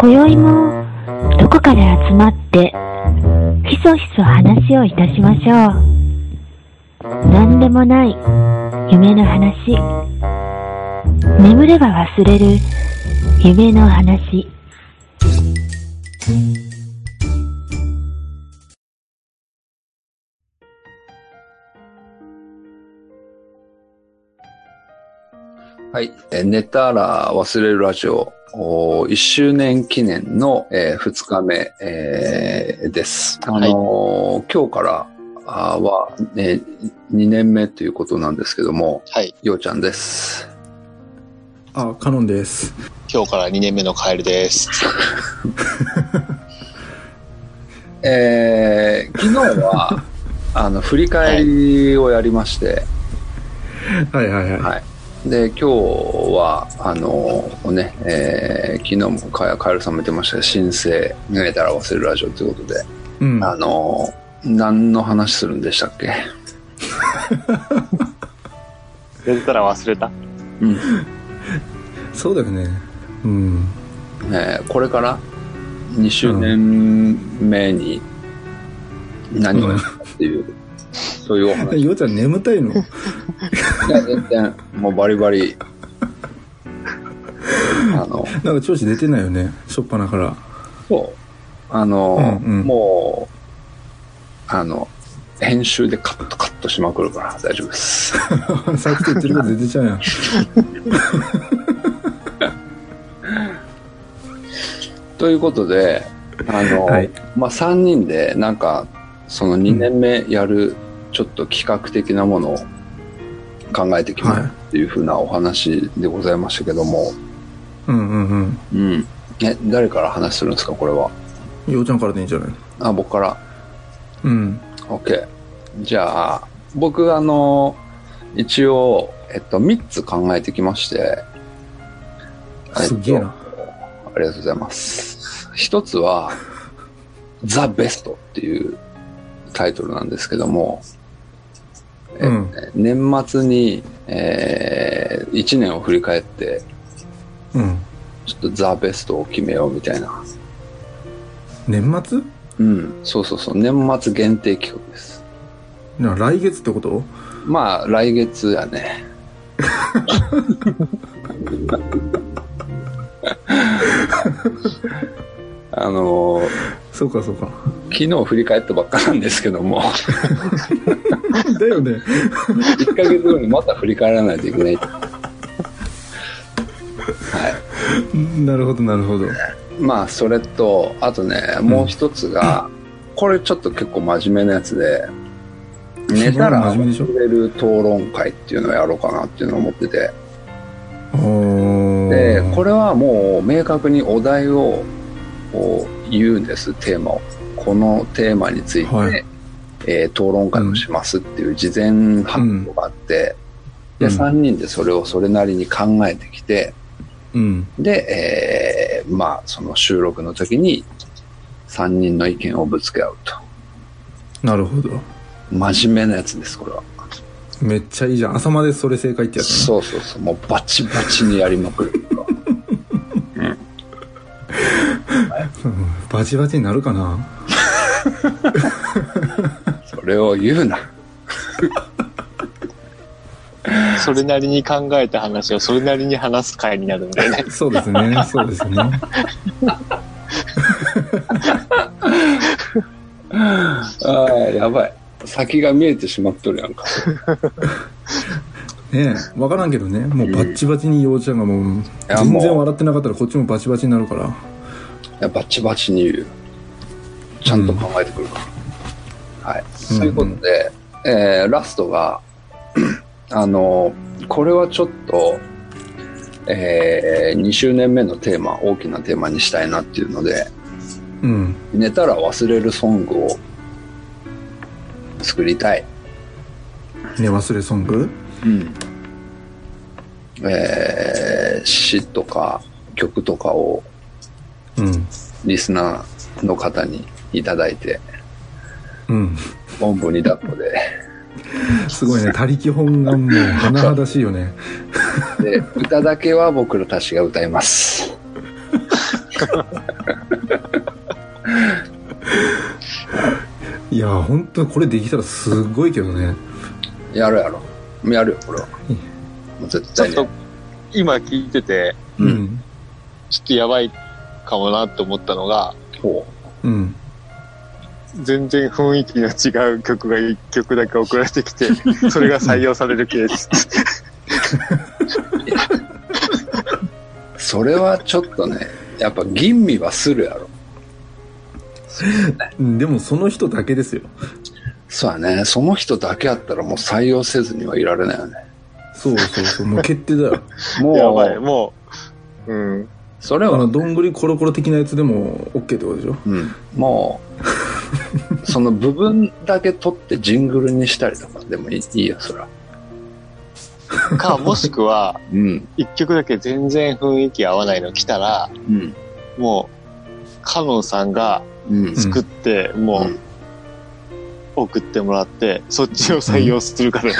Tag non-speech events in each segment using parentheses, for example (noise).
今宵もどこかで集まってひそひそ話をいたしましょう。何でもない夢の話。眠れば忘れる夢の話。はい。えー寝たら忘れるラジオ、お1周年記念の、え2日目、えーです。あのー今日からは、ね、2年目ということなんですけども、はい。ようちゃんです。あ、カノンです。今日から2年目のカエルです。(laughs) えー昨日は、(laughs) あの、振り返りをやりまして、はいはいはい。はい。で、今日は、あのね、えー昨日もカカエルさんも言ってましたが、新生、寝れたら忘れるラジオということで、うん。あの何の話するんでしたっけ？寝てたら忘れたうん。そうだよね。うん。えーこれから？2周年目に何をやるかっていう、そういうお話。いようちゃん眠たいの？(laughs) や、全然、もうバリバリ、あの、なんか調子出てないよね。しょっぱなから。そう。あの、うんうんもう、あの、編集でカットカットしまくるから大丈夫です。(laughs) さっきと言ってること出てちゃうやん。(laughs) ということで、あの、はいまあ、3人でなんか、その2年目やるちょっと企画的なものを考えてきますっていうふうなお話でございましたけども、うんうんうん。うん。え、誰から話するんですか、これは？ようちゃんからでいいんじゃない？あ、僕から？うん。OK。じゃあ、僕、あの、一応、えっと、3つ考えてきまして、すげえな。ありがとうございます。一つは、ザ・ベストっていうタイトルなんですけども、えうん年末に、えー、1年を振り返って、うん。ちょっとザ・ベストを決めようみたいな。年末？うん、そうそうそう、年末限定企画です。な来月ってこと？まあ、来月やね。(laughs) あのーそうかそうか。昨日振り返ったばっかなんですけども、だよね。1ヶ月後にまた振り返らないといけない。はなるほどなるほど。い。まあ、それと、あとね、もう一つが、これちょっと結構真面目なやつで、寝たら忘れる討論会っていうのをやろうかなっていうのを思ってて、おで、これ。れはもう明確にお題をこう言うんです、テーマを。このテーマについて、はいえー討論会をしますっていう事前発表があって、で、うん3人でそれをそれなりに考えてきて、うん。で、えーまあ、その収録の時に3人の意見をぶつけ合うと。なるほど。真面目なやつです、これは。めっちゃいいじゃん。朝までそれ正解ってやつね。そうそうそう、もうバチバチにやりまくる。(laughs) バチバチになるかな？(laughs) それを言うな。(laughs) それなりに考えた話をそれなりに話す回になるんだよね。そうですね。そうですね。ああ、やばい。先が見えてしまっとるやんか。ねえ、わからんけどね。もうバッチバチに幼稚園がもう、やもう全然笑ってなかったらこっちもバチバチになるから。いや、バチバチに言うよ。ちゃんと考えてくるから。はい。うんそういうことで、えーラストが、(clears throat) あの、これはちょっと、え2周年目のテーマ、大きなテーマにしたいなっていうので、うん。寝たら忘れるソングを作りたい。寝忘れソング？うん。えー詩とか曲とかをうん。リスナーの方にいただいて、うん。おんぶに抱っこで、すごいね。他力本願も甚だしいよね。で、歌だけは僕らたちが歌います。いや本当にこれできたらすごいけどねやるやろ。やるよ、これは。絶対に。ちょっと、今聞いてて、ううんんちょっとやばいかもなって思ったのが、ほうん全然雰囲気の違う曲が1曲だけ送られてきて、(laughs) それが採用されるケース。う。(laughs) それはちょっとね、やっぱ吟味はするやろ。(laughs) うんでもその人だけですよそうやね。その人だけやったらもう採用せずにはいられないよね。そうそうそうもう決定だよもう、やばい、もう、うん。それはあの、どんぐりコロコロ的なやつでも OK ってことでしょ？うん、もう、(laughs) その部分だけ取ってジングルにしたりとかでもいいいいよ、それは。か、もしくは、うん。1曲だけ全然雰囲気合わないの来たら、うん。もう、カノンさんがうん。作って、もうんう、送ってもらって、そっちを採用するからね。(laughs)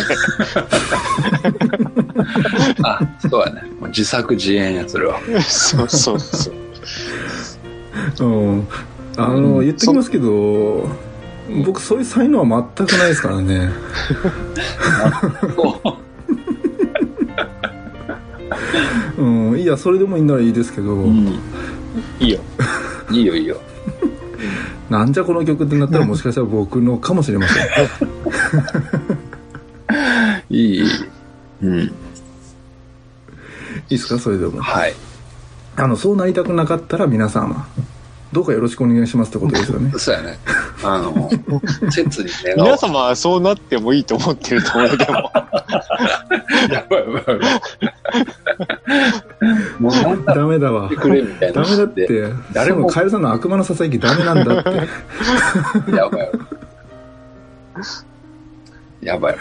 あ、そうやね。もう自作自演や、それは。そうそうそう。うんあの言っときますけど僕そういう才能は全くないですからね (laughs) うんいやそれでもいいならいいですけど、うん。いいよ。いいよ、いいよ。なんじゃこの曲ってなったらもしかしたら僕のかもしれません (laughs) いい。うん。いいですか？それでもはい。あのそうなりたくなかったら皆様どうかよろしくお願いしますってことですよね (laughs) そうやね。あの、(laughs) 切に願皆。様はそうなってもいいと思ってると思う、でも。(laughs) やばいやばいやばい。もうなんだダメだわってくれみたいな。ダメだって誰もカエルさんの悪魔のささやきダメなんだってやばい。やばい。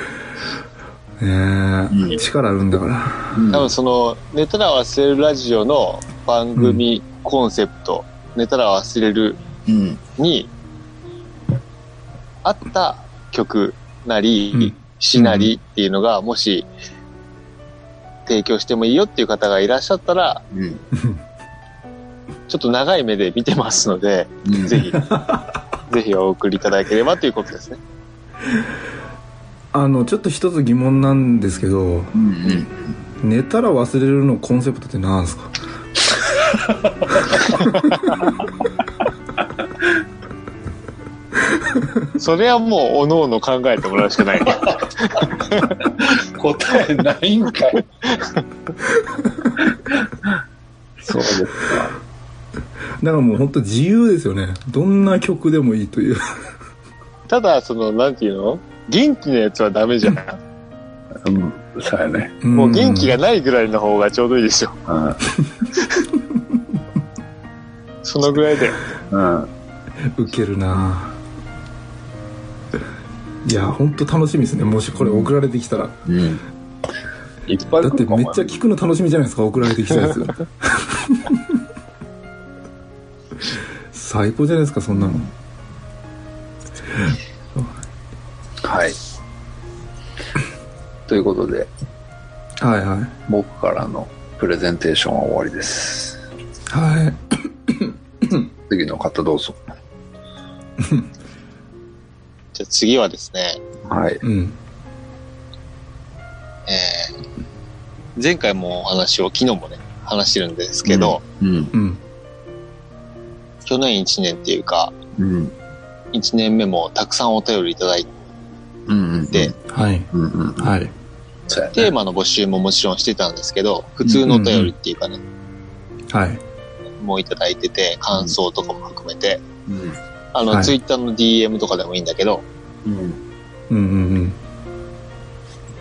ねえ、うん力あるんだからうん多分その、寝たら忘れるラジオの番組コンセプト、寝たら忘れるうん。に、あった曲なり、うん詩なりっていうのが、もし、提供してもいいよっていう方がいらっしゃったら、うん。ちょっと長い目で見てますので、うんぜひ、ぜひお送りいただければということですね。あのちょっと一つ疑問なんですけど。寝たら忘れるのコンセプトって何ですか？(laughs) それはもう、おのおの考えてもらうしかないね。答えないんかい。そうですか。だからもう本当自由ですよねどんな曲でもいいというただ、その、なんていうの？元気なやつはダメじゃん。うん。そうやね。もう元気ががないぐらいの方がちょうどいいですよ。うん。そのぐらいで。うん。ウケるないや本当楽しみですねもしこれ送られてきたらうん。いっぱいだって来るかもめっちゃ聞くの楽しみじゃないですか送られてきたやつ (laughs) 最高じゃないですかそんなのはい。(laughs) ということで、はいはい僕からのプレゼンテーションは終わりです。はい (coughs) 次の方どうぞ。(laughs) じゃあ次はですね、はい。うんえー前回もお話を、昨日もね、話してるんですけど、うん。うん去年1年っていうか、うん。1年目もたくさんお便りいただいうん。うん。て、はいうん。うん。はい。テーマの募集ももちろんしてたんですけど、普通のお便りっていうかね、はいもういただいてて、感想とかも含めて、うん。あの、はいツイッターの DM とかでもいいんだけど、うん。うんうん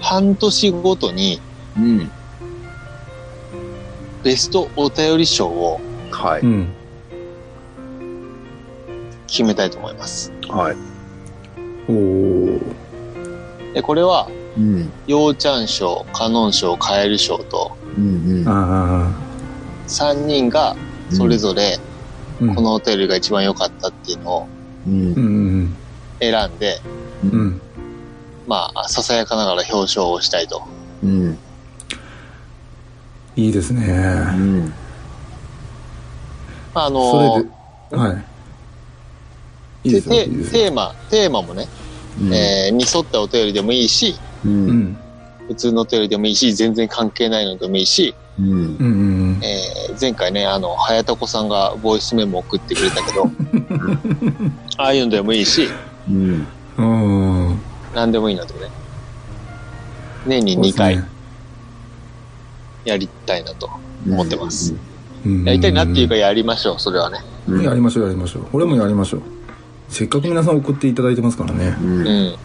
半年ごとにうん。ベストお便り賞をはいうんう。ん決めたいと思います。はい。おおで、これは、うん。ちゃん賞、カノン賞、カエル賞と、うん。うん。あ3人がそれぞれあうんこのお便りが一番良かったっていうのを選んで、うんうんまあ、ささやかながら表彰をしたいと。うん。いいですねうん。あそのれではいいいテーマ、テーマもね、うんえーに沿ったお便りでもいいし、う。うんん普通のお便りでもいいし、全然関係ないのでもいいし、うん。えー前回ね、あの、早田子さんがボイスメモ送ってくれたけど、(laughs) ああいうのでもいいし、うん。何でもいいのでね。年に2回やりたいなと思ってます。やりたいなっていうかやりましょう、それはね。うん。やりましょうやりましょう俺もやりましょうせっかく皆さん送っていただいてますからねうん。うん。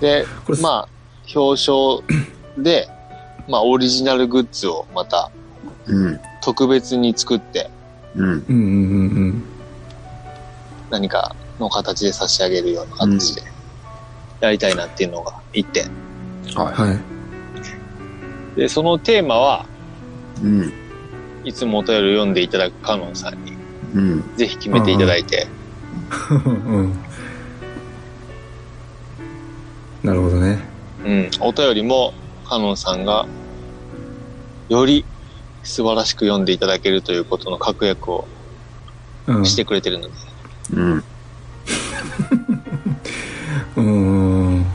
でこれ、まあ、表彰で、まあ、オリジナルグッズをまたうん。特別に作って、うん。うんうんうん何かの形で差し上げるような形でやりたいなっていうのが一点。ははいで、そのテーマは、い。うん。いつもお便りを読んでいただくカノンさんにうん。ぜひ決めていただいて、うんなるほどね。うん、お便りもカノンさんがより素晴らしく読んでいただけるということの確約をうん。してくれてるので、うん。(laughs) うん。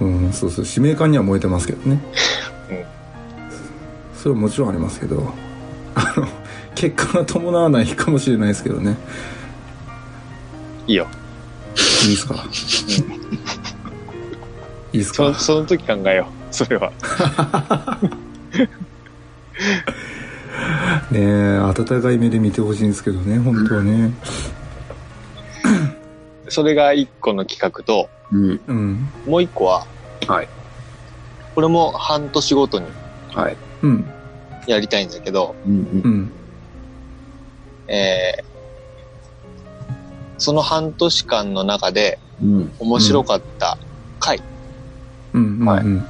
うん。そうそう。使命感には燃えてますけどね。うん。それはもちろんありますけど。あの結果が伴わないかもしれないですけどねいいよ。いいですか？いいですか？その時考えよう、それは。(laughs) ねえ温かい目で見てほしいんですけどね本当はねそれが一個の企画と、うん。うんもう一個は、はい。これも半年ごとにはい。うんやりたいんだけど、うん。うんえーその半年間の中でうん。面白かった回。うん。うん。はい。うん。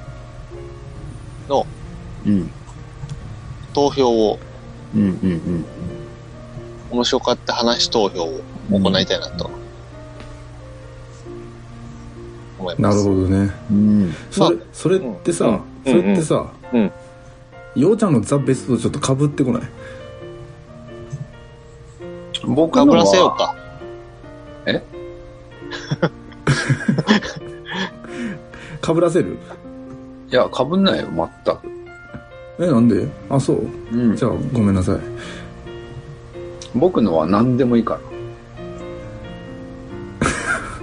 のうん。投票を、うん。うん。面白かった話投票を行いたいなと思いなます。るほどね。うん。それそれってさ、うん。それってさ、うん。ようちゃんのザ・ベストとちょっとかぶってこない？僕のかぶらせようは、か。(laughs) かぶらせる？いや、かぶんないよ、全く。えなんで？あそう？うんじゃあごめんなさい僕のは何でもいいから。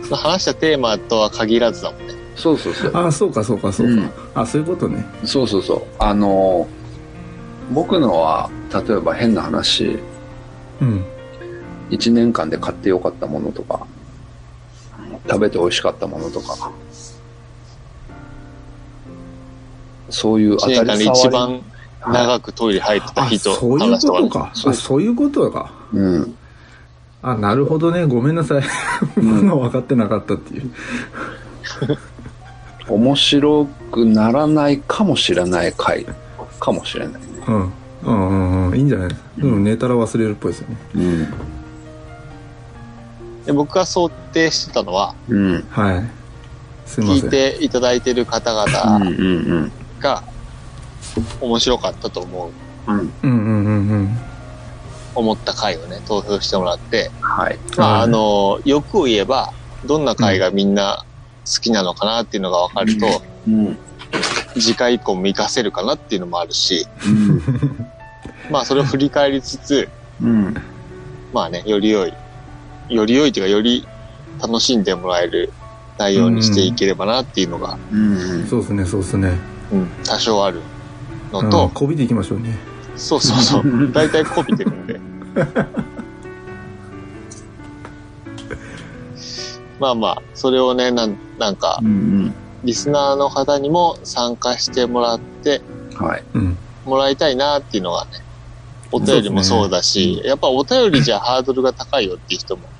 ま (laughs) あ話したテーマとは限らずだもんね。そうそうそう。あそうかそうかそうか、うんあそういうことねそうそうそう。あの、僕のは、例えば変な話、うん1年間で買ってよかったものとか、食べて美味しかったものとか、そういう当1たり年間で一。番長くトイレ入ってたあ人そういう。ことか。そうあそういうことか。うん。あなるほどね。ごめんなさい。僕ん。が分かってなかったっていう。面白くならないかもしれない回。かもしれないね。うん。うんうんうん。いいんじゃないですか。でも寝たら忘れるっぽいですよね。うん。で僕が想定してたのは、うん。はいすいま聞せんいていただいてる方うん々うんが面白かったと思う、うん。うん。うんうんうんうん思った回をね、投票してもらって、はい。まあ、はいあの、欲を言えば、どんな回がみんな好きなのかなっていうのが分かると、うん。次回以降も活かせるかなっていうのもあるし、うん。まあ、それを振り返りつつ、うん。まあね、より良い、より良いというか、より楽しんでもらえる内容にしていければなっていうのが、うん。そうですねそうですねうん、多少あるのうんと、こびていきましょうねそうそうそう、(laughs) 大体こびてるんで。(laughs) まあまあ、それをね、なんなんかう、ん。リスナーの方にも参加してもらってはい。うんもらいたいなっていうのがね、お便りもそうだし、やっぱお便りじゃハードルが高いよっていう人もうん。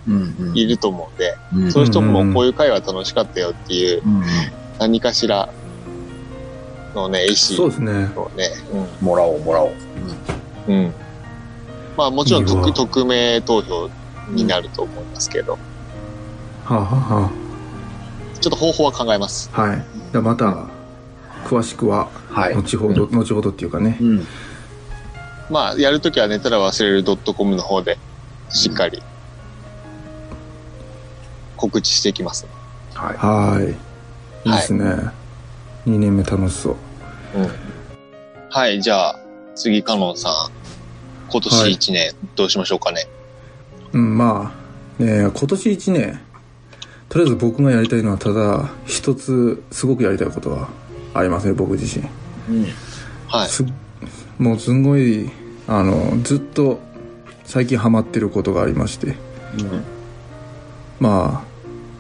いると思うんで、うん。そういう人もこういう会話楽しかったよっていううん。何かしらのね、意思そうですねをね、もらおう、もらおう。うん。うん。まあもちろん匿匿名投票になると思いますけど、はあ、はあはちょっと方法は考えます。あ、はいじゃあまた詳しくははい。後ほど、後ほどっていうかねうん。まあ、やるときは寝たら忘れる .com の方でしっかり告知していきます。はい。はいいいですね、2年目楽しそううん。はい、じゃあ、次、カノンさん。今年はい1年、どうしましょうかね。うんまあね今年1年とりあえず僕がやりたいのはただ一つすごくやりたいことはありますね僕自身うん。はい。すもうすんごいあのずっと最近ハマってることがありましてまあ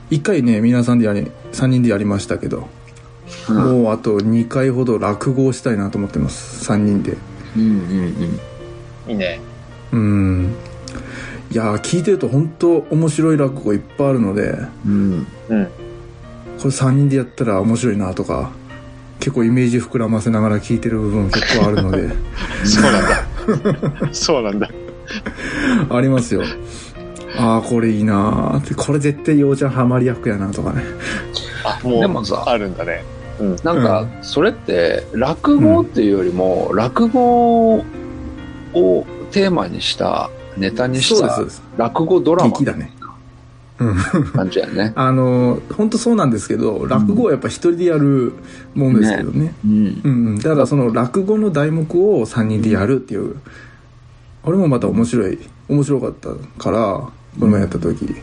一回ね皆さんでやり3人でやりましたけど、うん。もうあと2回ほど落語をしたいなと思ってます3人でうんうんいいね。うんいやー聞いてると本当面白い落語いっぱいあるのでうん。うん。うん。これ3人でやったら面白いなとか結構イメージ膨らませながら聞いてる部分結構あるので (laughs) そうなんだ。そうなんだ。(laughs) ありますよああこれいいなーって。これ絶対ようちゃんハマり役やなとかね。あ、もう、でもさ。あるんだね。うん。なんか、それって、落語っていうよりも、落語をテーマにした、ネタにした落語ドラマ劇だね。うん。感じやね。(laughs) あの本当そうなんですけど落語はやっぱ一人でやるもんですけどね。うん。うん。うん、だからその落語の題目を3人でやるっていう、これもまた面白い面白かったからこの前やった時、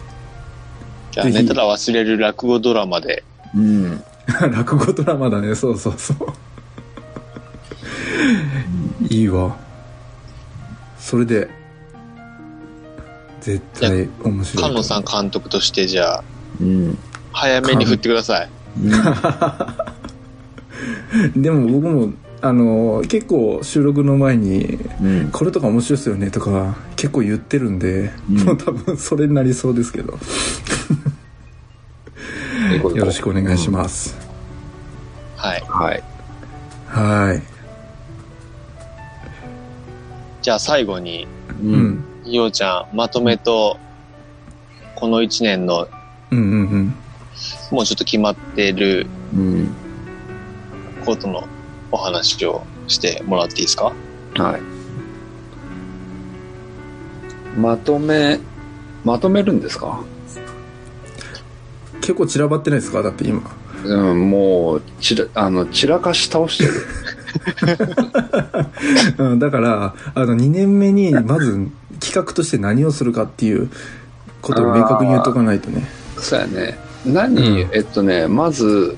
じゃあ、寝たら忘れる落語ドラマで。うん。(laughs) 落語ドラマだねそうそうそういいわそれで絶対面白い菅野さん監督として、じゃあ、うん。早めに振ってください。(laughs) でも僕もあの結構収録の前にうん。これとか面白いですよねとか結構言ってるんで、うんもう多分それになりそうですけどよろしくお願いします、はい。はい。はいじゃあ、最後に、う。うんんようちゃん、まとめと、この1年の、うんうんうんもうちょっと決まってるうん。ことのお話をしてもらっていいですか？はい。まとめ、まとめるんですか？結構散らばってないですか？だって今うん、もう、ちら、あの、散らかし倒してる。(laughs) うん、だからあの2年目にまず企画として何をするかっていうことを明確に言っとかないとねそうやね。何、うんえっとね、まず、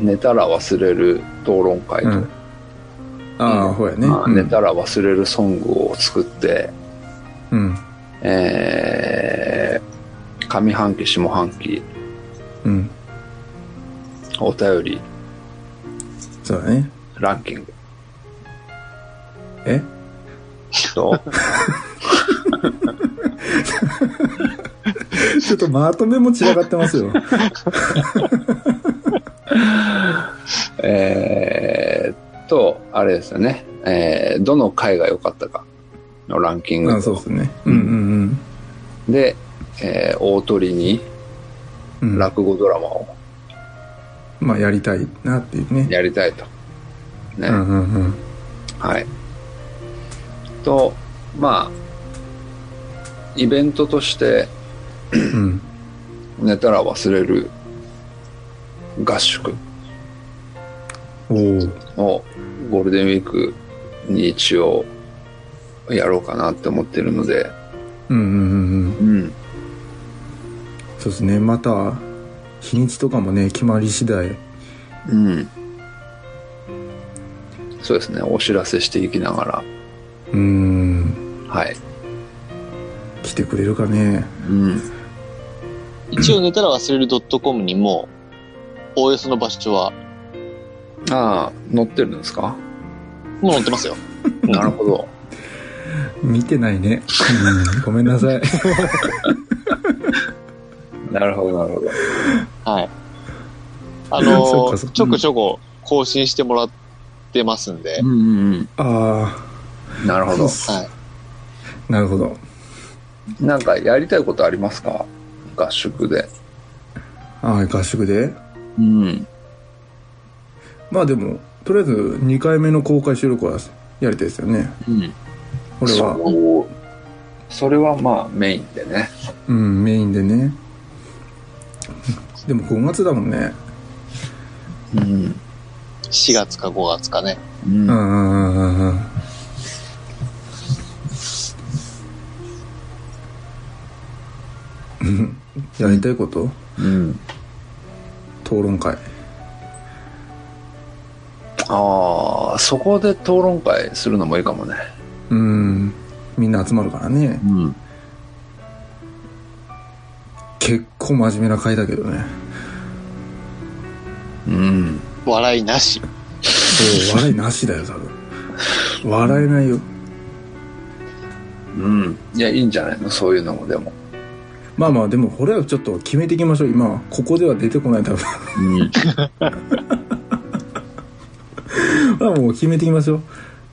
寝たら忘れる討論会と、うん。ああ、ほうやね、まあうん。寝たら忘れるソングを作って、うん。えー、上半期、下半期、うん。お便り、そうだね。ランキング。え？と、(laughs) ちょっとまとめも散らかってますよ (laughs) れですよね、えー、どの回が良かったか。のランキングあそうですね。うん。うんで、えー、大鳥にうん。うん落語ドラマを。まあやりたいなっていうね。やりたいと。ね。うんうんうん。はい。と、まあ、イベントとしてうん。寝たら忘れる合宿。おおをゴールデンウィークに一応やろうかなって思ってるので、うんうんうんうんうん。そうですねまた日にちとかもね決まり次第うん。そうですね。お知らせしていきながら、うーんはい。来てくれるかねうん。一応寝たら忘れる .com にも、おおよその場所は、ああ、載ってるんですか？もう載ってますよ。なるほど。見てないね、うん、ごめんなさい (laughs) なるほど、なるほど。はい。あの (laughs) かそっかちょくちょこ更新してもらってますんで、うんうんあうん。なるほど。はい。あなるほどなんかやりたいことありますか？合宿で。ああ合宿で？うん。まあでもとりあえず2回目の公開収録はやりたいですよねうん。俺はそそれはまあメインでね。うん、メインでね。でも5月だもんね。うん。4月か5月かね。うんうんうんうん。うん (laughs) やりたいこと？うん。討論会。ああ、そこで討論会するのもいいかもね。うん。みんな集まるからね。うん。結構真面目な会だけどね。うん。笑いなし。そう、笑いなしだよ、多分。笑えないよ。うん。いや、いいんじゃないの？そういうのもでも。まあまあ、でも、これはちょっと決めていきましょう。今、ここでは出てこない、多分。うん。(laughs) まあもう決めていきましょう。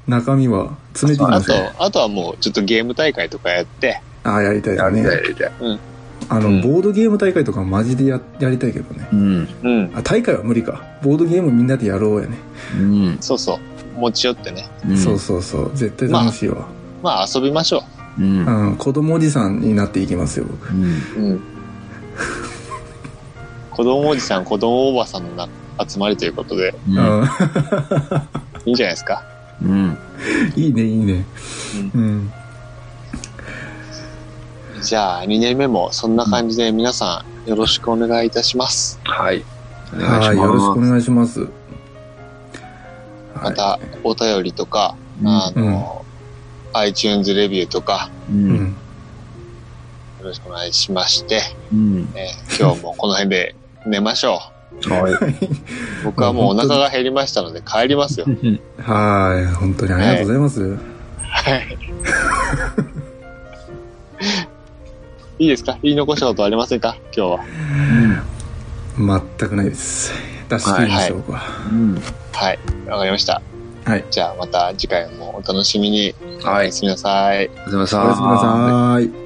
中身は、詰めていきあましょう。と、あとはもうちょっとゲーム大会とかやって、ああ、やりたいやりたい、ですね。やりたい。あの、うんボードゲーム大会とかマジでややりたいけどね。うん。うん。あ、大会は無理か。ボードゲームみんなでやろうやね。うん。そうそう。持ち寄ってね。うんそうそうそう。絶対楽しいわ。まあ遊びましょうん。うん、子供おじさんになっていきますよ、僕。うん。う。うん。(laughs) 子供おじさん、子供おばさんのな集まりということで、うん。うんいいんじゃないですか。うん。いいね、いいね。うん。じゃあ、2年目もそんな感じで皆さんよろしくお願いいたします。はい。お願いしはい、よろしくお。願いします。また、お便りとか、うんあの、iTunes レビューとか、う。うんん。よろしくお願いしまして、うん。えー今日もこの辺で寝ましょはい。う。(laughs) 僕はもうお腹が減りましたので帰りますよ。(laughs) はい、本当にありがとうございます。はい。いいですか？言い残したことありませんか？今日は。全くないです。出し切りましょうか。うん。はい。わかりました。はい。じゃあまた次回もお楽しみに。おはい。やすみなさい。おやすみなさい。おやすみなさい。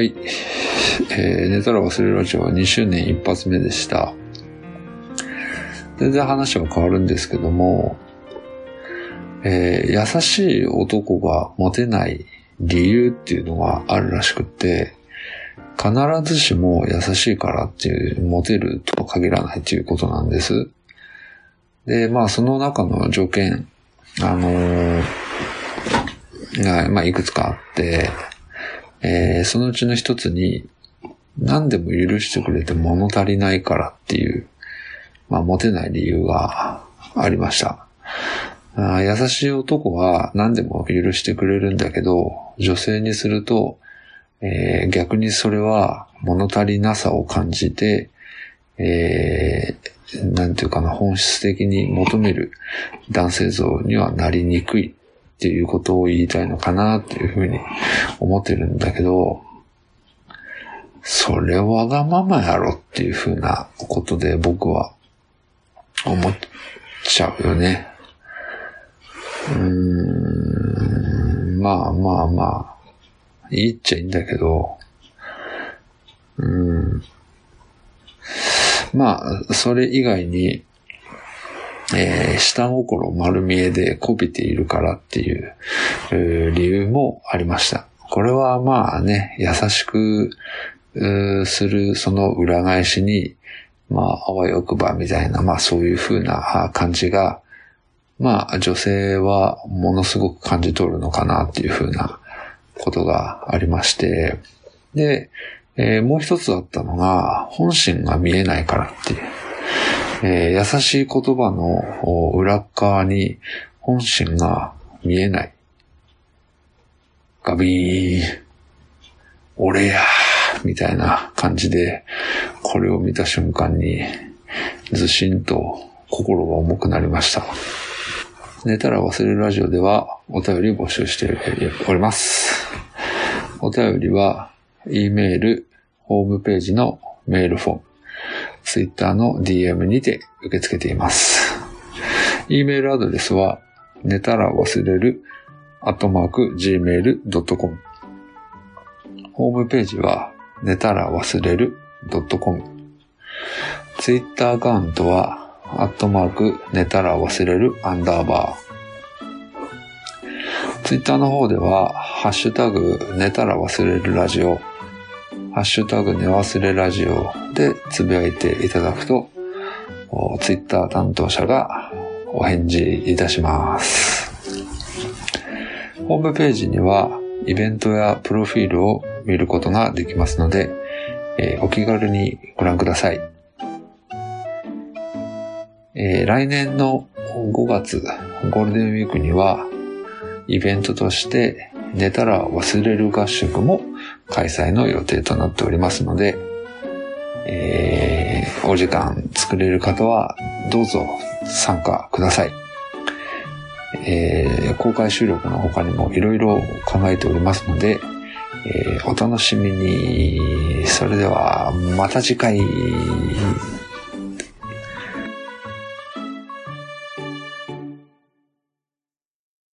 はい。えー、寝たら忘れるラジオは2周年一発目でした。全然話は変わるんですけども、えー、優しい男がモテない理由っていうのがあるらしくて、必ずしも優しいからっていう、モテるとは限らないということなんです。で、まあその中の条件、あのーが、まあいくつかあって、えーそのうちの一つに、何でも許してくれて物足りないからっていう、まあ、モテない理由がありました。あ優しい男は何でも許してくれるんだけど、女性にすると、えー逆にそれは物足りなさを感じて、えーなんていうかな、本質的に求める男性像にはなりにくいっていうことを言いたいのかなっていうふうに思ってるんだけど、それわがままやろっていうふうなことで僕は思っちゃうよね。うーん、まあまあまあ、いいっちゃいいんだけど、うん。まあ、それ以外に、えー下心丸見えでこびているからっていう、えー理由もありました。これはまあね、優しくうするその裏返しに、まあ、あわよくばみたいな、まあそういう風な感じが、まあ女性はものすごく感じ取るのかなっていう風なことがありまして、で、えーもう一つあったのが、本心が見えないからっていう。えー優しい言葉の裏側に本心が見えない。ガビーン、俺やー、みたいな感じで、これを見た瞬間に、ずしんと心が重くなりました。寝たら忘れるラジオではお便り募集しております。お便りは、e メール、ホームページのメールフォーム、ツイッターの DM にて受け付けています。e メールアドレスは、寝たら忘れるアットマーク、gmail.com。ホームページは、寝たら忘れる .com。ツイッターアカウントは、アットマーク、寝たら忘れるアンダーバー。ツイッターの方では、ハッシュタグ、寝たら忘れるラジオ、ハッシュタグ、寝忘れラジオでつぶやいていただくと、ツイッター担当者がお返事いたします。ホームページには、イベントやプロフィールを見ることができますので、えーお気軽にご覧ください。えー来年の5月ゴールデンウィークには、イベントとして寝たら忘れる合宿も開催の予定となっておりますので、えーお時間作れる方はどうぞ参加ください。えー公開収録の他にもいろいろ考えておりますので、えーお楽しみに。それでは、また次回。